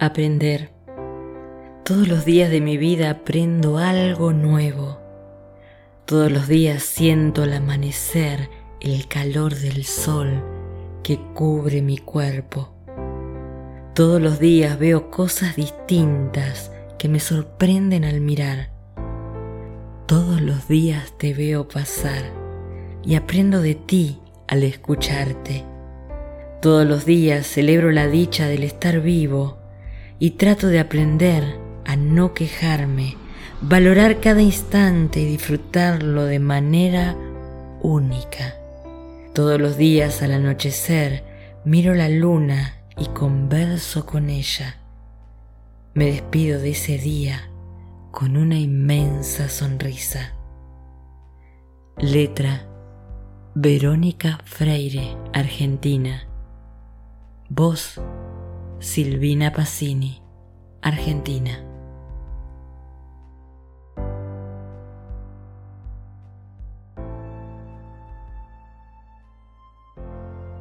Aprender. Todos los días de mi vida aprendo algo nuevo. Todos los días siento al amanecer el calor del sol que cubre mi cuerpo. Todos los días veo cosas distintas que me sorprenden al mirar. Todos los días te veo pasar y aprendo de ti al escucharte. Todos los días celebro la dicha del estar vivo y trato de aprender a no quejarme, valorar cada instante y disfrutarlo de manera única. Todos los días al anochecer miro la luna y converso con ella. Me despido de ese día con una inmensa sonrisa. Letra Verónica Freire, Argentina. Voz Silvina Pacini, Argentina.